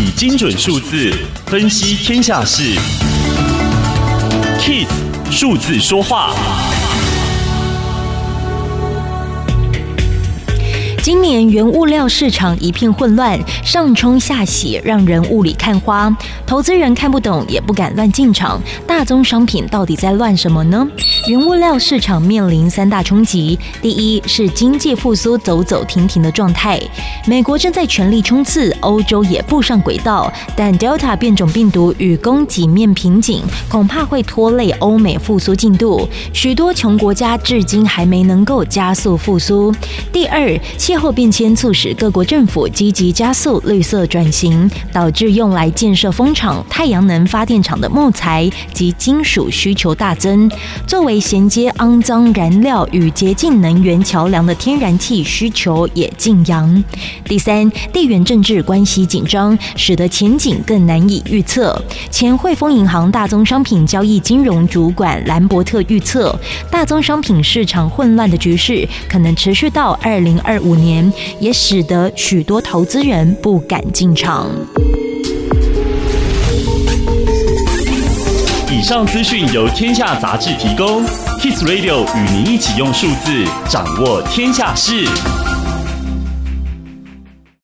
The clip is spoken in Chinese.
以精准数字分析天下事，KIS 数字说话。今年原物料市场一片混乱，上冲下洗，让人雾里看花。投资人看不懂，也不敢乱进场。大宗商品到底在乱什么呢？原物料市场面临三大冲击：第一是经济复苏走走停停的状态，美国正在全力冲刺，欧洲也步上轨道，但 Delta 变种病毒与供给面瓶颈，恐怕会拖累欧美复苏进度。许多穷国家至今还没能够加速复苏。第二，气气候变迁促使各国政府积极加速绿色转型，导致用来建设风场、太阳能发电厂的木材及金属需求大增。作为衔接肮脏燃料与洁净能源桥梁的天然气需求也劲扬。第三，地缘政治关系紧张，使得前景更难以预测。前汇丰银行大宗商品交易金融主管兰伯特预测，大宗商品市场混乱的局势可能持续到二零二五年。年也使得许多投资人不敢进场。以上资讯由天下杂志提供，Kiss Radio 与您一起用数字掌握天下事。